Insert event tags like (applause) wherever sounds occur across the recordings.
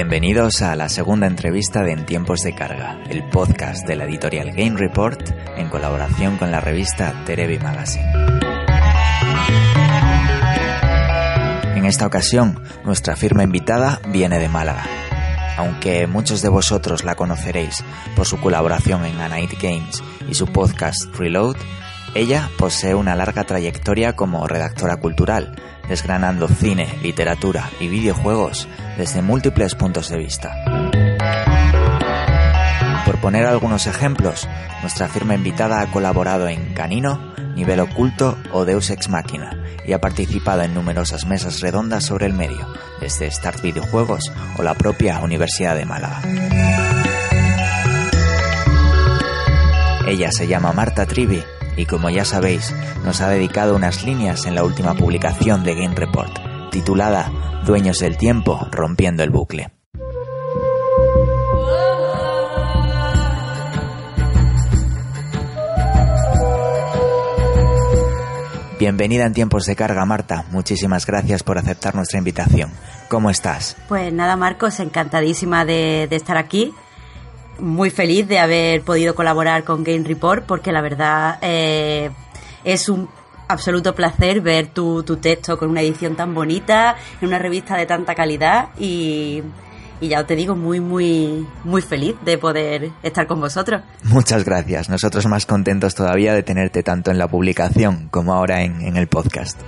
Bienvenidos a la segunda entrevista de En Tiempos de Carga, el podcast de la editorial Game Report en colaboración con la revista Terebi Magazine. En esta ocasión, nuestra firma invitada viene de Málaga. Aunque muchos de vosotros la conoceréis por su colaboración en Anite Games y su podcast Reload, ella posee una larga trayectoria como redactora cultural, desgranando cine, literatura y videojuegos desde múltiples puntos de vista. Por poner algunos ejemplos, nuestra firma invitada ha colaborado en Canino, Nivel Oculto o Deus Ex Machina y ha participado en numerosas mesas redondas sobre el medio, desde Start Videojuegos o la propia Universidad de Málaga. Ella se llama Marta Trivi y como ya sabéis, nos ha dedicado unas líneas en la última publicación de Game Report, titulada Dueños del Tiempo, rompiendo el bucle. Bienvenida en tiempos de carga, Marta. Muchísimas gracias por aceptar nuestra invitación. ¿Cómo estás? Pues nada, Marcos, encantadísima de, estar aquí. Muy feliz de haber podido colaborar con Game Report porque la verdad eh, es un absoluto placer ver tu, tu texto con una edición tan bonita, en una revista de tanta calidad y y ya te digo, muy, muy, muy feliz de poder estar con vosotros. Muchas gracias. Nosotros más contentos todavía de tenerte tanto en la publicación como ahora en, el podcast.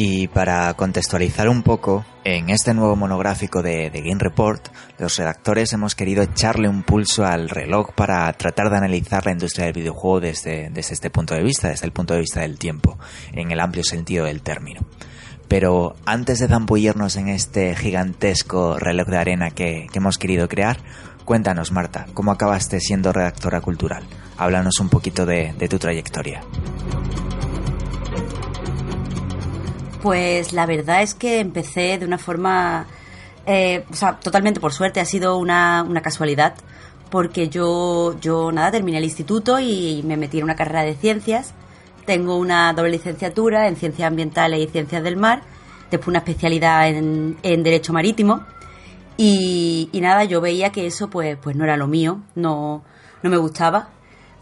Y para contextualizar un poco, en este nuevo monográfico de, de, Game Report, los redactores hemos querido echarle un pulso al reloj para tratar de analizar la industria del videojuego desde, desde este punto de vista, desde el punto de vista del tiempo, en el amplio sentido del término. Pero antes de zambullirnos en este gigantesco reloj de arena que, hemos querido crear, cuéntanos, Marta, ¿cómo acabaste siendo redactora cultural? Háblanos un poquito de, tu trayectoria. Pues la verdad es que empecé de una forma, eh, o sea, totalmente por suerte, ha sido una, una, casualidad, porque yo, yo nada, terminé el instituto y me metí en una carrera de ciencias tengo una doble licenciatura en Ciencias Ambientales y Ciencias del Mar, después una especialidad en, Derecho Marítimo. Y, nada, yo veía que eso pues, pues no era lo mío, no, no me gustaba.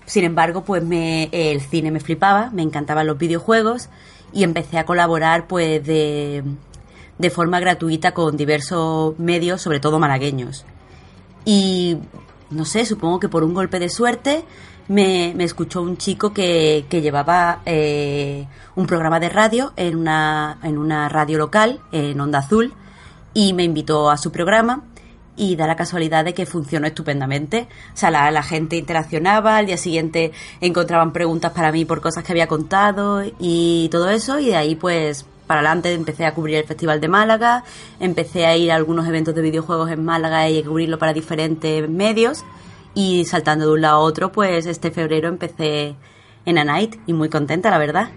Sin embargo, pues me, el cine me flipaba, me encantaban los videojuegos y empecé a colaborar pues de, de forma gratuita con diversos medios, sobre todo malagueños. Y no sé, supongo que por un golpe de suerte me, escuchó un chico que, que llevaba eh, un programa de radio en una, en una radio local, en Onda Azul, y me invitó a su programa y da la casualidad de que funcionó estupendamente. O sea, la, la, gente interaccionaba, al día siguiente encontraban preguntas para mí por cosas que había contado y todo eso, y de ahí pues para adelante empecé a cubrir el Festival de Málaga, empecé a ir a algunos eventos de videojuegos en Málaga y a cubrirlo para diferentes medios y saltando de un lado a otro, pues este febrero empecé en Anite y muy contenta, la verdad.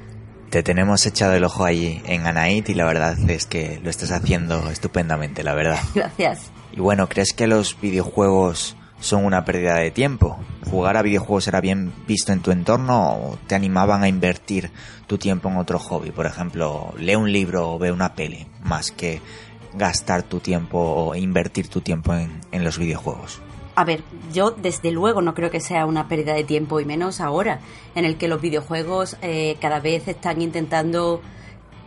Te tenemos echado el ojo ahí en Anite y la verdad es que lo estás haciendo estupendamente, la verdad. (laughs) Gracias. Y bueno, ¿crees que los videojuegos son una pérdida de tiempo? ¿Jugar a videojuegos era bien visto en tu entorno o te animaban a invertir tu tiempo en otro hobby? Por ejemplo, lee un libro o ve una peli, más que gastar tu tiempo o invertir tu tiempo en, en los videojuegos. A ver, yo desde luego no creo que sea una pérdida de tiempo y menos ahora, en el que los videojuegos eh, cada vez están intentando,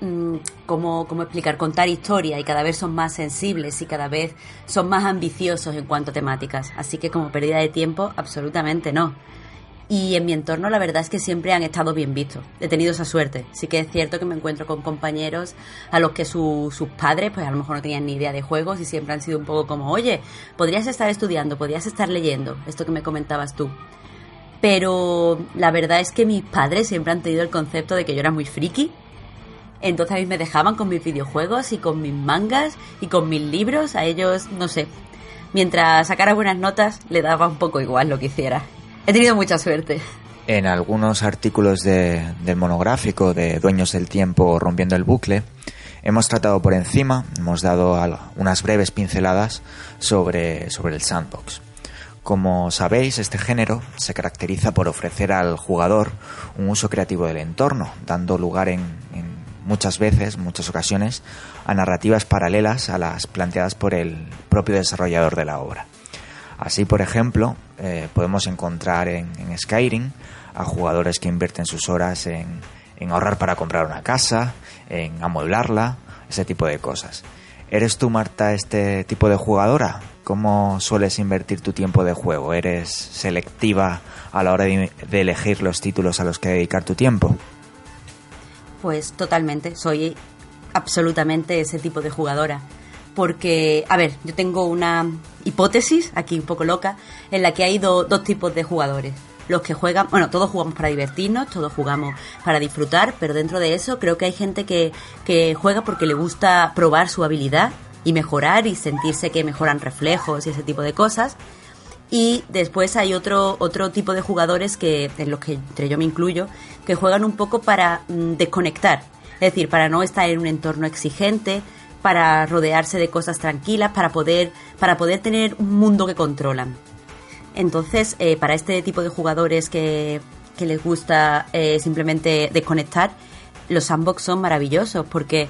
mm, ¿cómo, ¿cómo explicar? Contar historia y cada vez son más sensibles y cada vez son más ambiciosos en cuanto a temáticas. Así que como pérdida de tiempo, absolutamente no y en mi entorno la verdad es que siempre han estado bien vistos. He tenido esa suerte. Sí que es cierto que me encuentro con compañeros a los que sus padres pues a lo mejor no tenían ni idea de juegos y siempre han sido un poco como, oye, podrías estar estudiando, podrías estar leyendo, esto que me comentabas tú. Pero la verdad es que mis padres siempre han tenido el concepto de que yo era muy friki. Entonces a mí me dejaban con mis videojuegos y con mis mangas y con mis libros. A ellos, no sé, mientras sacara buenas notas, le daba un poco igual lo que hiciera. He tenido mucha suerte. En algunos artículos del monográfico de Dueños del Tiempo rompiendo el bucle, hemos tratado por encima, hemos dado unas breves pinceladas sobre, sobre el sandbox. Como sabéis, este género se caracteriza por ofrecer al jugador un uso creativo del entorno, dando lugar en, muchas veces, muchas ocasiones, a narrativas paralelas a las planteadas por el propio desarrollador de la obra. Así, por ejemplo, eh, podemos encontrar en, Skyrim a jugadores que invierten sus horas en, en ahorrar para comprar una casa, en amueblarla, ese tipo de cosas. ¿Eres tú, Marta, este tipo de jugadora? ¿Cómo sueles invertir tu tiempo de juego? ¿Eres selectiva a la hora de, elegir los títulos a los que dedicar tu tiempo? Pues totalmente, soy absolutamente ese tipo de jugadora. Porque, a ver, yo tengo una hipótesis aquí un poco loca en la que hay dos tipos de jugadores. Los que juegan, bueno, todos jugamos para divertirnos, todos jugamos para disfrutar, pero dentro de eso creo que hay gente que, que juega porque le gusta probar su habilidad y mejorar y sentirse que mejoran reflejos y ese tipo de cosas. Y después hay otro, otro tipo de jugadores que, en los que entre yo me incluyo, que juegan un poco para mm, desconectar. Es decir, para no estar en un entorno exigente, para rodearse de cosas tranquilas, para poder, para poder tener un mundo que controlan. Entonces, eh, para este tipo de jugadores que, que les gusta eh, simplemente desconectar, los sandbox son maravillosos porque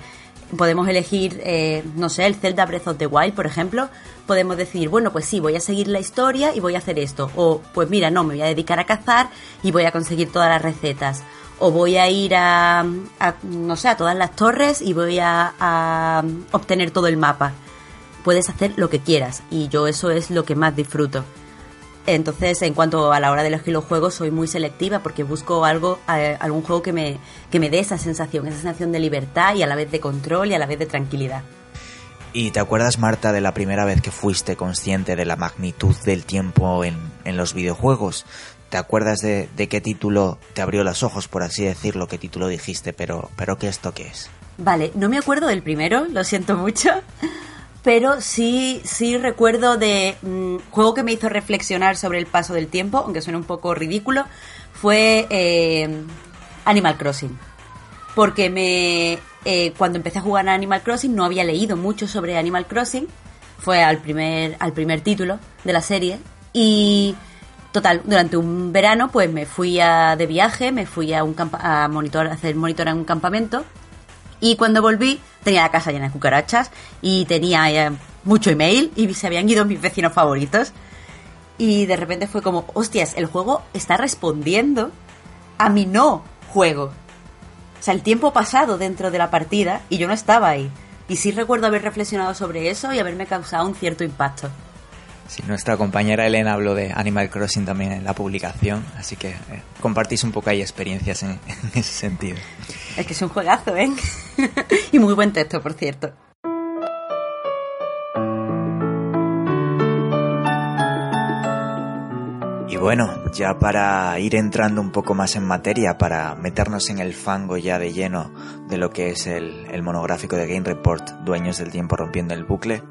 podemos elegir, eh, no sé, el Zelda Breath of the Wild, por ejemplo, podemos decir, bueno, pues sí, voy a seguir la historia y voy a hacer esto. O, pues mira, no, me voy a dedicar a cazar y voy a conseguir todas las recetas. O voy a ir a, no sé, a todas las torres y voy a, a obtener todo el mapa. Puedes hacer lo que quieras y yo eso es lo que más disfruto. Entonces, en cuanto a la hora de elegir los juegos, soy muy selectiva porque busco algo, algún juego que me, que me dé esa sensación, esa sensación de libertad y a la vez de control y a la vez de tranquilidad. ¿Y te acuerdas, Marta, de la primera vez que fuiste consciente de la magnitud del tiempo en, en los videojuegos? ¿Te acuerdas de, de, qué título te abrió los ojos, por así decirlo? ¿Qué título dijiste? Pero, pero ¿qué esto qué es? Vale, no me acuerdo del primero, lo siento mucho pero sí, sí recuerdo de un mm, juego que me hizo reflexionar sobre el paso del tiempo, aunque suene un poco ridículo, fue eh, Animal Crossing. Porque me eh, cuando empecé a jugar a Animal Crossing no había leído mucho sobre Animal Crossing, fue al primer, al primer título de la serie, y total, durante un verano pues me fui a, de viaje, me fui a, un a, monitor, a hacer monitor en un campamento, y cuando volví tenía la casa llena de cucarachas y tenía eh, mucho email y se habían ido mis vecinos favoritos. Y de repente fue como, hostias, el juego está respondiendo a mi no juego. O sea, el tiempo pasado dentro de la partida y yo no estaba ahí. Y sí recuerdo haber reflexionado sobre eso y haberme causado un cierto impacto. Sí, nuestra compañera Elena habló de Animal Crossing también en la publicación, así que eh, compartís un poco ahí experiencias en (laughs) ese sentido. Es que es un juegazo, ¿eh? (laughs) y muy buen texto, por cierto. Y bueno, ya para ir entrando un poco más en materia, para meternos en el fango ya de lleno de lo que es el, el monográfico de Game Report, Dueños del Tiempo Rompiendo el Bucle,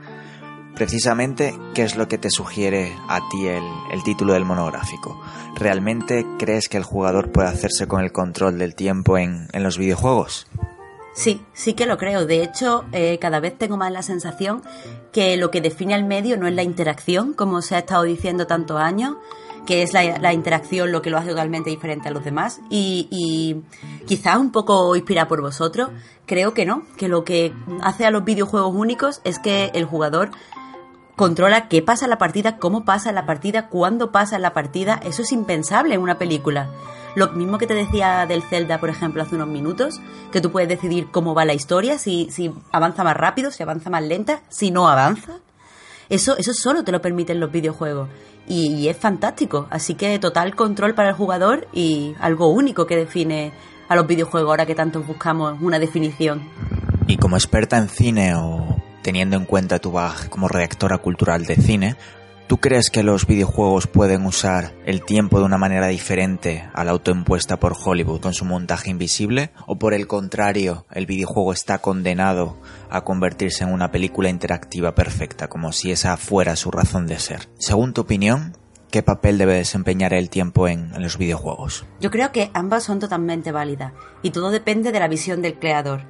Precisamente, ¿qué es lo que te sugiere a ti el, título del monográfico? ¿Realmente crees que el jugador puede hacerse con el control del tiempo en, los videojuegos? Sí, sí que lo creo. De hecho, eh, cada vez tengo más la sensación que lo que define al medio no es la interacción, como se ha estado diciendo tantos años, que es la, interacción lo que lo hace totalmente diferente a los demás. Y, y quizás un poco inspirada por vosotros, creo que no, que lo que hace a los videojuegos únicos es que el jugador controla qué pasa en la partida, cómo pasa en la partida, cuándo pasa en la partida. Eso es impensable en una película. Lo mismo que te decía del Zelda, por ejemplo, hace unos minutos, que tú puedes decidir cómo va la historia, si, si avanza más rápido, si avanza más lenta, si no avanza. Eso, eso solo te lo permiten los videojuegos. Y, es fantástico. Así que total control para el jugador y algo único que define a los videojuegos ahora que tanto buscamos una definición. Y como experta en cine o teniendo en cuenta tu bag como redactora cultural de cine, ¿tú crees que los videojuegos pueden usar el tiempo de una manera diferente a la autoimpuesta por Hollywood con su montaje invisible? ¿O por el contrario, el videojuego está condenado a convertirse en una película interactiva perfecta, como si esa fuera su razón de ser? Según tu opinión, ¿Qué papel debe desempeñar el tiempo en, los videojuegos? Yo creo que ambas son totalmente válidas y todo depende de la visión del creador.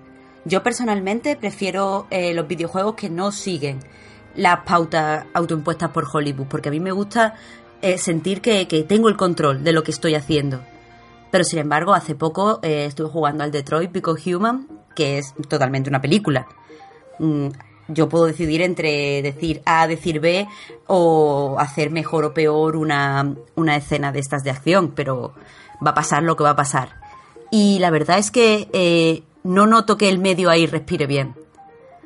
Yo personalmente prefiero eh, los videojuegos que no siguen las pautas autoimpuestas por Hollywood, porque a mí me gusta eh, sentir que, tengo el control de lo que estoy haciendo. Pero sin embargo, hace poco eh, estuve jugando al Detroit Become Human que es totalmente una película. Mm, yo puedo decidir entre decir A, decir B o hacer mejor o peor una, una escena de estas de acción, pero va a pasar lo que va a pasar. Y la verdad es que eh, no noto que el medio ahí respire bien.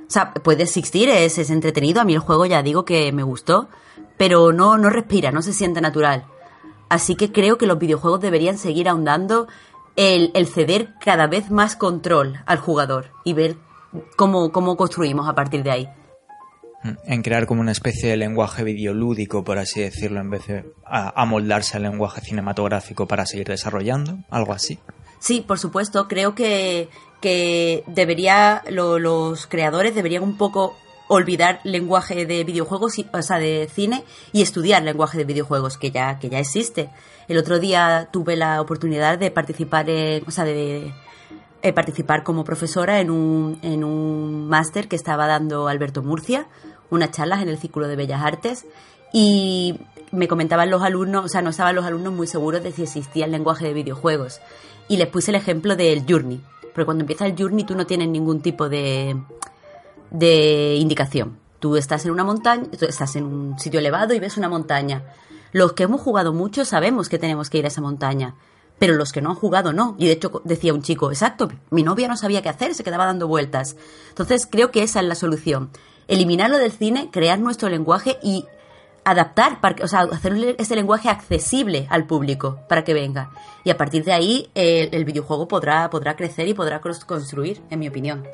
O sea, puede existir, es, es, entretenido. A mí el juego ya digo que me gustó, pero no, no respira, no se siente natural. Así que creo que los videojuegos deberían seguir ahondando el, ceder cada vez más control al jugador y ver cómo, cómo construimos a partir de ahí. Mm, en crear como una especie de lenguaje videolúdico, por así decirlo, en vez de amoldarse al lenguaje cinematográfico para seguir desarrollando, algo así. Sí, por supuesto. Creo que, que debería, los creadores deberían un poco olvidar lenguaje de videojuegos, o sea, de cine, y estudiar lenguaje de videojuegos, que ya, que ya existe. El otro día tuve la oportunidad de participar en, o sea, de, eh, participar como profesora en un, en un máster que estaba dando Alberto Murcia, unas charlas en el Círculo de Bellas Artes, y me comentaban los alumnos, o sea, no estaban los alumnos muy seguros de si existía el lenguaje de videojuegos. Y les puse el ejemplo del Journey, porque cuando empieza el Journey tú no tienes ningún tipo de, de indicación. Tú estás en una montaña, estás en un sitio elevado y ves una montaña. Los que hemos jugado mucho sabemos que tenemos que ir a esa montaña, pero los que no han jugado no. Y de hecho decía un chico, exacto, mi novia no sabía qué hacer, se quedaba dando vueltas. Entonces creo que esa es la solución. Eliminarlo del cine, crear nuestro lenguaje y adaptar, o sea, hacer ese lenguaje accesible al público para que venga. Y a partir de ahí el, el videojuego podrá, podrá crecer y podrá construir, en mi opinión.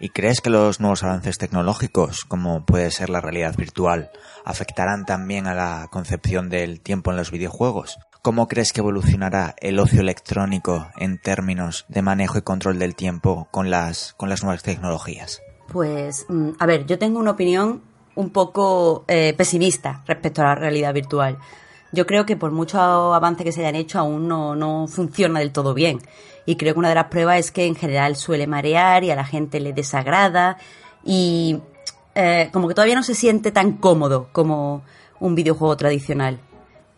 ¿Y crees que los nuevos avances tecnológicos, como puede ser la realidad virtual, afectarán también a la concepción del tiempo en los videojuegos? ¿Cómo crees que evolucionará el ocio electrónico en términos de manejo y control del tiempo con las, con las nuevas tecnologías? Pues, mm, a ver, yo tengo una opinión un poco eh, pesimista respecto a la realidad virtual. Yo creo que por mucho avance que se hayan hecho aún no, no funciona del todo bien. Y creo que una de las pruebas es que en general suele marear y a la gente le desagrada y eh, como que todavía no se siente tan cómodo como un videojuego tradicional.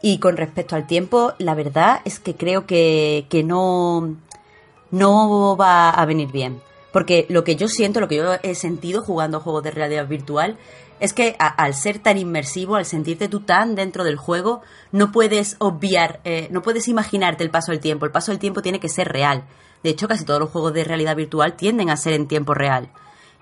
Y con respecto al tiempo, la verdad es que creo que, que no, no va a venir bien. Porque lo que yo siento, lo que yo he sentido jugando juegos de realidad virtual, es que al ser tan inmersivo, al sentirte tú tan dentro del juego, no puedes obviar, eh, no puedes imaginarte el paso del tiempo. El paso del tiempo tiene que ser real. De hecho, casi todos los juegos de realidad virtual tienden a ser en tiempo real.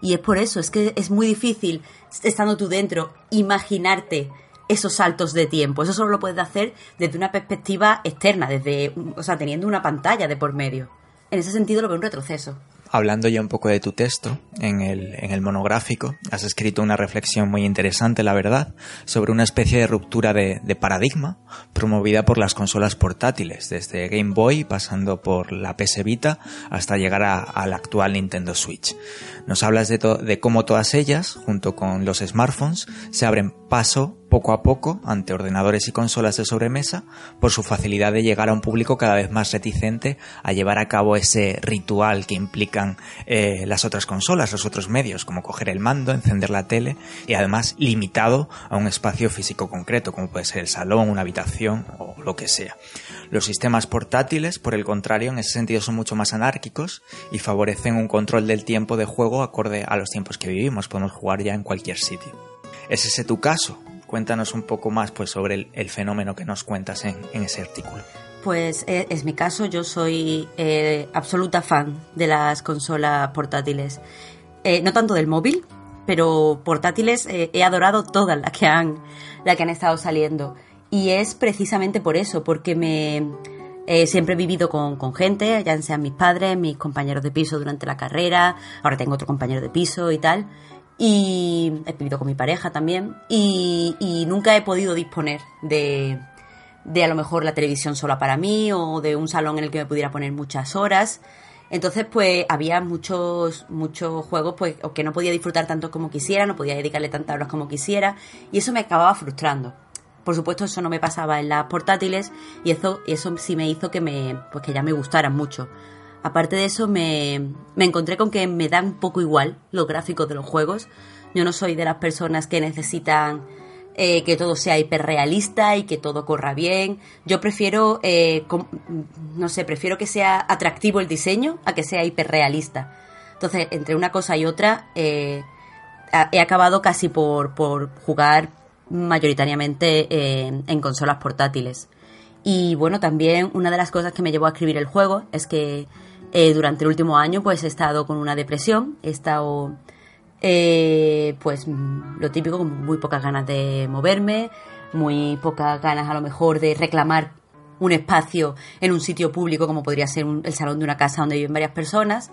Y es por eso, es que es muy difícil, estando tú dentro, imaginarte esos saltos de tiempo. Eso solo lo puedes hacer desde una perspectiva externa, desde, o sea, teniendo una pantalla de por medio. En ese sentido lo veo un retroceso hablando ya un poco de tu texto, en el, en el monográfico, has escrito una reflexión muy interesante, la verdad, sobre una especie de ruptura de, paradigma promovida por las consolas portátiles, desde Game Boy pasando por la PS Vita hasta llegar a, la actual Nintendo Switch. Nos hablas de, de cómo todas ellas, junto con los smartphones, se abren paso poco a poco ante ordenadores y consolas de sobremesa por su facilidad de llegar a un público cada vez más reticente a llevar a cabo ese ritual que implican eh, las otras consolas, los otros medios, como coger el mando, encender la tele y además limitado a un espacio físico concreto, como puede ser el salón, una habitación o lo que sea. Los sistemas portátiles, por el contrario, en ese sentido son mucho más anárquicos y favorecen un control del tiempo de juego acorde a los tiempos que vivimos. Podemos jugar ya en cualquier sitio. ¿Es ese tu caso? Cuéntanos un poco más pues, sobre el, fenómeno que nos cuentas en, ese artículo. Pues eh, es, mi caso, yo soy eh, absoluta fan de las consolas portátiles. Eh, no tanto del móvil, pero portátiles he adorado todas las que han, las que han estado saliendo. Y es precisamente por eso, porque me siempre he vivido con, con, gente, ya sean mis padres, mis compañeros de piso durante la carrera, ahora tengo otro compañero de piso y tal y he vivido con mi pareja también y, nunca he podido disponer de, de a lo mejor la televisión sola para mí o de un salón en el que me pudiera poner muchas horas. Entonces, pues había muchos, muchos juegos pues, que no podía disfrutar tanto como quisiera, no podía dedicarle tantas horas como quisiera, y eso me acababa frustrando. Por supuesto, eso no me pasaba en las portátiles, y eso, eso sí me hizo que me, pues que ya me gustaran mucho. Aparte de eso, me, encontré con que me da un poco igual los gráficos de los juegos. Yo no soy de las personas que necesitan eh, que todo sea hiperrealista y que todo corra bien. Yo prefiero, eh, no sé, prefiero que sea atractivo el diseño a que sea hiperrealista. Entonces, entre una cosa y otra, eh, he acabado casi por, por jugar mayoritariamente en consolas portátiles. Y bueno, también una de las cosas que me llevó a escribir el juego es que eh, durante el último año pues he estado con una depresión, he estado eh, pues lo típico, con muy pocas ganas de moverme, muy pocas ganas a lo mejor de reclamar un espacio en un sitio público como podría ser el salón de una casa donde viven varias personas.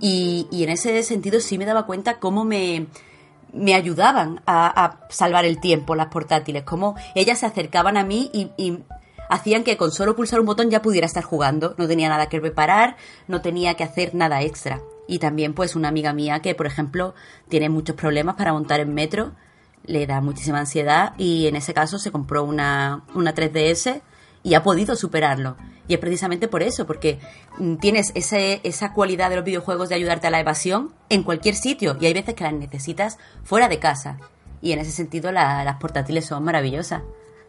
Y, en ese sentido sí me daba cuenta cómo me, me ayudaban a, salvar el tiempo las portátiles, cómo ellas se acercaban a mí y, y hacían que con solo pulsar un botón ya pudiera estar jugando, no tenía nada que preparar, no tenía que hacer nada extra. Y también pues una amiga mía que, por ejemplo, tiene muchos problemas para montar en metro, le da muchísima ansiedad y en ese caso se compró una, una 3DS y ha podido superarlo. Y es precisamente por eso, porque mm, tienes ese, esa cualidad de los videojuegos de ayudarte a la evasión en cualquier sitio y hay veces que las necesitas fuera de casa. Y en ese sentido las portátiles son maravillosas.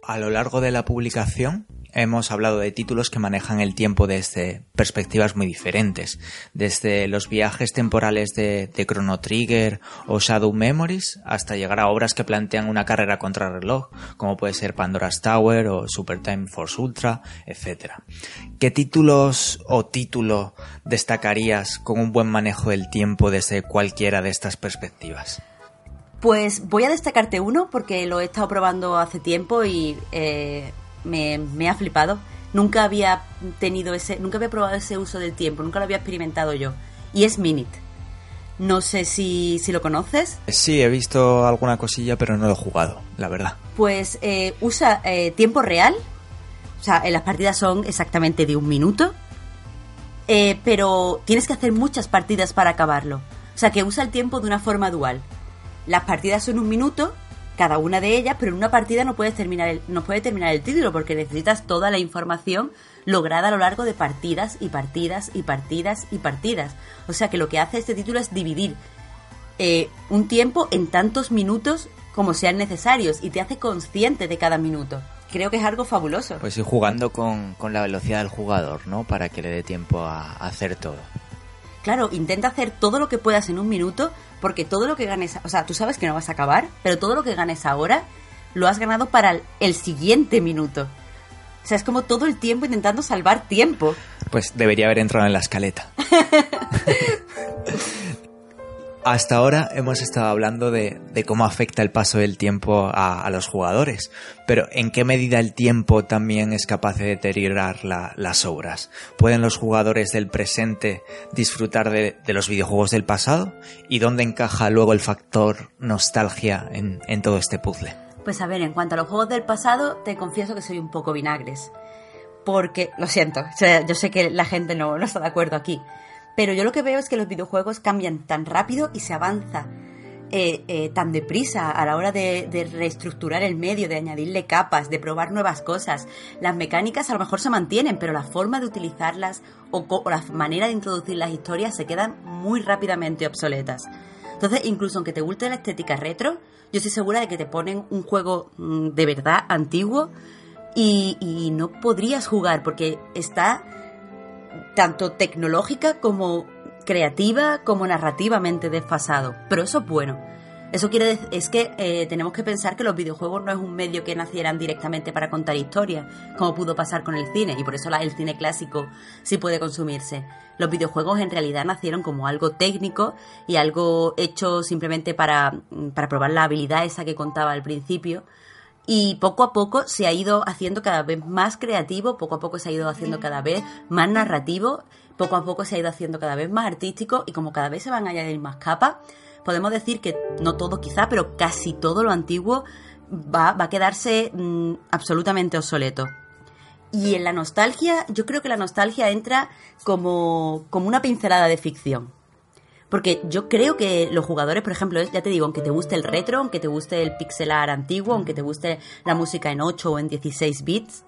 A lo largo de la publicación hemos hablado de títulos que manejan el tiempo desde perspectivas muy diferentes, desde los viajes temporales de, Chrono Trigger o Shadow Memories hasta llegar a obras que plantean una carrera contra reloj, como puede ser Pandora's Tower o Super Time Force Ultra, etc. ¿Qué títulos o título destacarías con un buen manejo del tiempo desde cualquiera de estas perspectivas? Pues voy a destacarte uno porque lo he estado probando hace tiempo y eh, me, ha flipado. Nunca había tenido ese, nunca había probado ese uso del tiempo, nunca lo había experimentado yo. Y es Minute. No sé si, lo conoces. Sí, he visto alguna cosilla, pero no lo he jugado, la verdad. Pues eh, usa eh, tiempo real. O sea, las partidas son exactamente de un minuto. pero tienes que hacer muchas partidas para acabarlo. O sea, que usa el tiempo de una forma dual. Las partidas son un minuto, cada una de ellas, pero en una partida no puedes terminar el, no puede terminar el título porque necesitas toda la información lograda a lo largo de partidas y partidas y partidas y partidas. O sea que lo que hace este título es dividir eh, un tiempo en tantos minutos como sean necesarios y te hace consciente de cada minuto. Creo que es algo fabuloso. Pues ir jugando con, la velocidad del jugador, ¿no? Para que le dé tiempo a hacer todo. Claro, intenta hacer todo lo que puedas en un minuto porque todo lo que ganes, o sea, tú sabes que no vas a acabar, pero todo lo que ganes ahora lo has ganado para el, siguiente minuto. O sea, es como todo el tiempo intentando salvar tiempo. Pues debería haber entrado en la escaleta. (laughs) Hasta ahora hemos estado hablando de, cómo afecta el paso del tiempo a, los jugadores, pero ¿en qué medida el tiempo también es capaz de deteriorar las obras? ¿Pueden los jugadores del presente disfrutar de, los videojuegos del pasado? ¿Y dónde encaja luego el factor nostalgia en, todo este puzzle? Pues a ver, en cuanto a los juegos del pasado, te confieso que soy un poco vinagres. Porque, lo siento, yo sé que la gente no, no está de acuerdo aquí pero yo lo que veo es que los videojuegos cambian tan rápido y se avanza eh, eh, tan deprisa a la hora de, reestructurar el medio, de añadirle capas, de probar nuevas cosas. Las mecánicas a lo mejor se mantienen, pero la forma de utilizarlas o, la manera de introducir las historias se quedan muy rápidamente obsoletas. Entonces, incluso aunque te guste la estética retro, yo estoy segura de que te ponen un juego mm, de verdad antiguo y no podrías jugar porque está tanto tecnológica como creativa como narrativamente desfasado. Pero eso es bueno. Eso quiere decir es que eh, tenemos que pensar que los videojuegos no es un medio que nacieran directamente para contar historias, como pudo pasar con el cine, y por eso el cine clásico sí puede consumirse. Los videojuegos en realidad nacieron como algo técnico y algo hecho simplemente para, para probar la habilidad esa que contaba al principio, y poco a poco se ha ido haciendo cada vez más creativo, poco a poco se ha ido haciendo cada vez más narrativo, poco a poco se ha ido haciendo cada vez más artístico y como cada vez se van a añadir más capas, podemos decir que no todo quizá, pero casi todo lo antiguo va, a quedarse mm, absolutamente obsoleto. Y en la nostalgia, yo creo que la nostalgia entra como, como una pincelada de ficción. Porque yo creo que los jugadores, por ejemplo, ya te digo, aunque te guste el retro, aunque te guste el pixelar antiguo, aunque te guste la música en 8 o en 16 bits,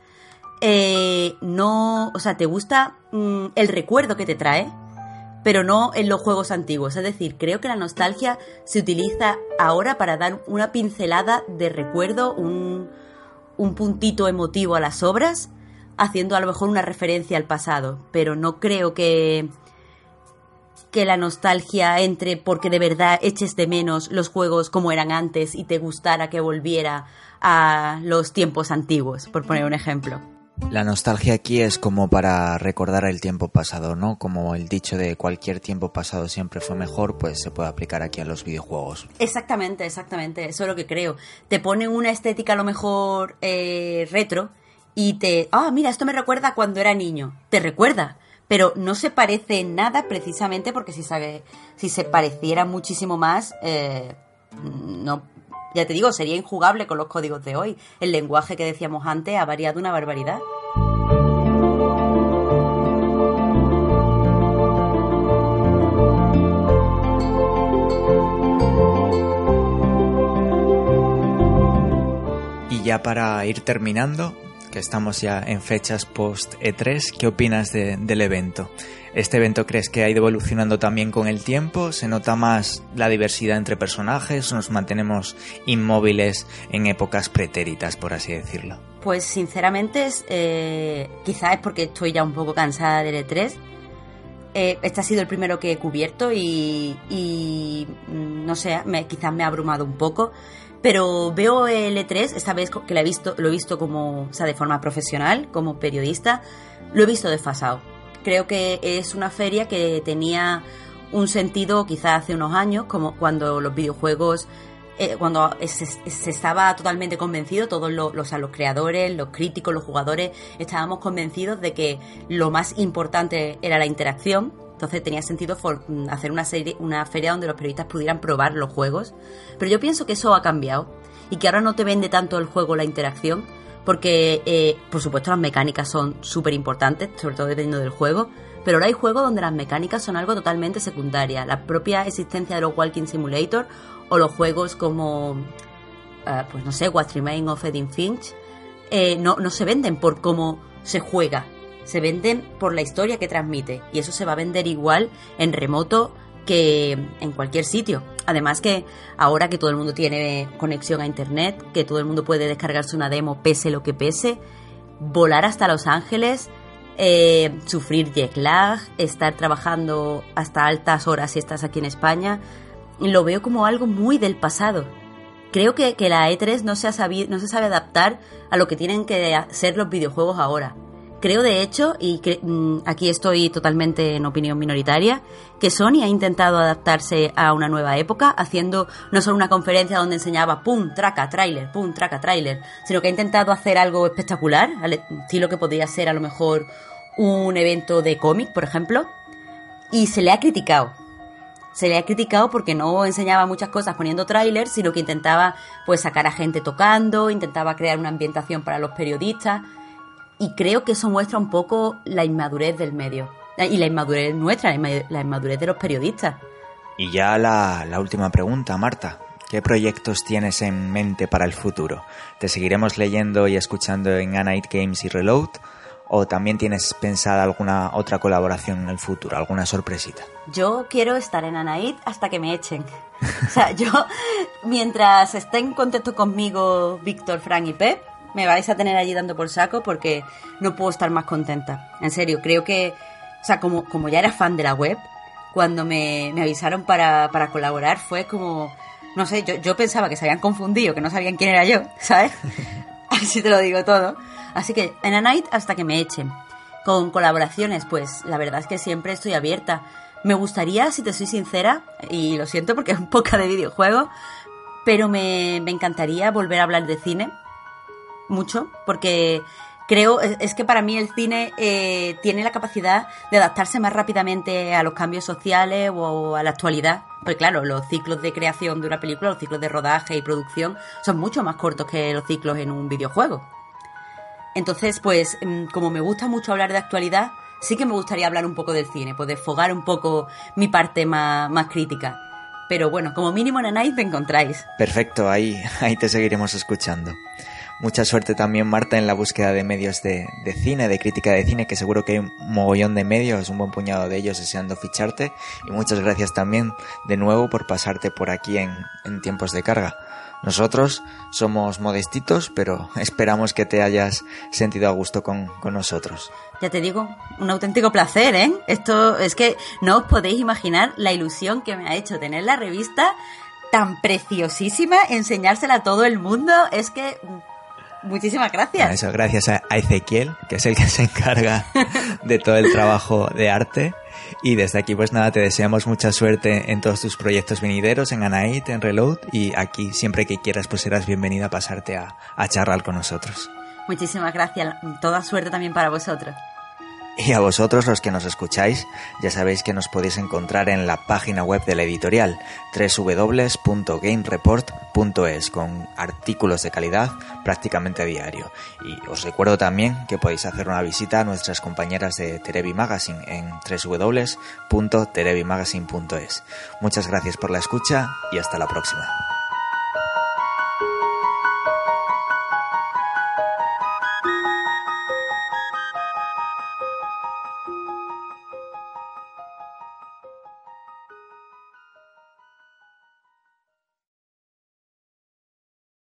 eh, no, o sea, te gusta mm, el recuerdo que te trae, pero no en los juegos antiguos. Es decir, creo que la nostalgia se utiliza ahora para dar una pincelada de recuerdo, un, un puntito emotivo a las obras, haciendo a lo mejor una referencia al pasado, pero no creo que que la nostalgia entre porque de verdad eches de menos los juegos como eran antes y te gustara que volviera a los tiempos antiguos, por poner un ejemplo. La nostalgia aquí es como para recordar el tiempo pasado, ¿no? Como el dicho de cualquier tiempo pasado siempre fue mejor, pues se puede aplicar aquí a los videojuegos. Exactamente, exactamente, eso es lo que creo. Te ponen una estética a lo mejor eh, retro y te... Ah, mira, esto me recuerda cuando era niño. Te recuerda, pero no se parece en nada precisamente porque si, se pareciera muchísimo más, eh, no ya te digo, sería injugable con los códigos de hoy. El lenguaje que decíamos antes ha variado una barbaridad. Y ya para ir terminando, que estamos ya en fechas post E3, ¿qué opinas del evento? ¿Este evento crees que ha ido evolucionando también con el tiempo? ¿Se nota más la diversidad entre personajes nos mantenemos inmóviles en épocas pretéritas, por así decirlo? Pues sinceramente, eh, quizás es porque estoy ya un poco cansada del E3. Eh, este ha sido el primero que he cubierto y, mm, no sé, quizás me ha abrumado un poco. Pero veo el E3, esta vez que lo he visto, como, o sea, de forma profesional, como periodista, lo he visto desfasado creo que es una feria que tenía un sentido quizás hace unos años, como cuando los videojuegos, eh, cuando se, estaba totalmente convencido, todos los, los creadores, los críticos, los jugadores, estábamos convencidos de que lo más importante era la interacción. Entonces tenía sentido hacer una, serie, una feria donde los periodistas pudieran probar los juegos. Pero yo pienso que eso ha cambiado y que ahora no te vende tanto el juego la interacción, porque eh, por supuesto las mecánicas son súper importantes, sobre todo dependiendo del juego, pero ahora hay juegos donde las mecánicas son algo totalmente secundaria. La propia existencia de los Walking Simulator o los juegos como, eh, pues no sé, What Remains of Finch, eh, no, no se venden por cómo se juega, se venden por la historia que transmite. Y eso se va a vender igual en remoto que en cualquier sitio. Además que ahora que todo el mundo tiene conexión a internet, que todo el mundo puede descargarse una demo pese lo que pese, volar hasta Los Ángeles, eh, sufrir jet lag, estar trabajando hasta altas horas si estás aquí en España, lo veo como algo muy del pasado. Creo que, que la E3 no se, ha sabido, no se sabe adaptar a lo que tienen que ser los videojuegos ahora. Creo de hecho, y mm, aquí estoy totalmente en opinión minoritaria, que Sony ha intentado adaptarse a una nueva época, haciendo no solo una conferencia donde enseñaba pum, traca, trailer, pum, traca, trailer, sino que ha intentado hacer algo espectacular, al estilo que podría ser a lo mejor un evento de cómic, por ejemplo, y se le ha criticado. Se le ha criticado porque no enseñaba muchas cosas poniendo trailers, sino que intentaba pues sacar a gente tocando, intentaba crear una ambientación para los periodistas y creo que eso muestra un poco la inmadurez del medio. Y la inmadurez nuestra, la inmadurez de los periodistas. Y ya la, última pregunta, Marta. ¿Qué proyectos tienes en mente para el futuro? ¿Te seguiremos leyendo y escuchando en Anite Games y Reload? ¿O también tienes pensada alguna otra colaboración en el futuro, alguna sorpresita? Yo quiero estar en Anite hasta que me echen. o sea, yo, (laughs) mientras estén en contacto conmigo Víctor, Frank y Pep, me vais a tener allí dando por saco porque no puedo estar más contenta. En serio, creo que, o sea, como, como ya era fan de la web, cuando me, avisaron para, para, colaborar fue como, no sé, yo, yo pensaba que se habían confundido, que no sabían quién era yo, (laughs) ¿sabes? (laughs) Así te lo digo todo. Así que en a night hasta que me echen. Con colaboraciones, pues la verdad es que siempre estoy abierta. Me gustaría, si te soy sincera, y lo siento porque es un poco de videojuego, pero me, me encantaría volver a hablar de cine mucho, porque creo, es que para mí el cine eh, tiene la capacidad de adaptarse más rápidamente a los cambios sociales o a la actualidad. Porque claro, los ciclos de creación de una película, los ciclos de rodaje y producción son mucho más cortos que los ciclos en un videojuego. Entonces, pues, mm, como me gusta mucho hablar de actualidad, sí que me gustaría hablar un poco del cine, pues desfogar un poco mi parte más, más crítica. Pero bueno, como mínimo en Night me encontráis. Perfecto, ahí, ahí te seguiremos escuchando. Mucha suerte también, Marta, en la búsqueda de medios de, cine, de crítica de cine, que seguro que hay un mogollón de medios, un buen puñado de ellos deseando ficharte. Y muchas gracias también de nuevo por pasarte por aquí en, tiempos de carga. Nosotros somos modestitos, pero (laughs) esperamos que te hayas sentido a gusto con, con nosotros. Ya te digo, un auténtico placer, ¿eh? Esto es que no os podéis imaginar la ilusión que me ha hecho tener la revista tan preciosísima, enseñársela a todo el mundo. Es que Muchísimas gracias. Eso, gracias a Ezequiel, que es el que se encarga de todo el trabajo de arte. Y desde aquí, pues nada, te deseamos mucha suerte en todos tus proyectos venideros, en Anait, en Reload. Y aquí, siempre que quieras, pues serás bienvenida a pasarte a, a charlar con nosotros. Muchísimas gracias. Toda suerte también para vosotros. Y a vosotros los que nos escucháis, ya sabéis que nos podéis encontrar en la página web de la editorial www.gamereport.es con artículos de calidad prácticamente diario. Y os recuerdo también que podéis hacer una visita a nuestras compañeras de Terebi Magazine en www.terebimagazine.es. Muchas gracias por la escucha y hasta la próxima.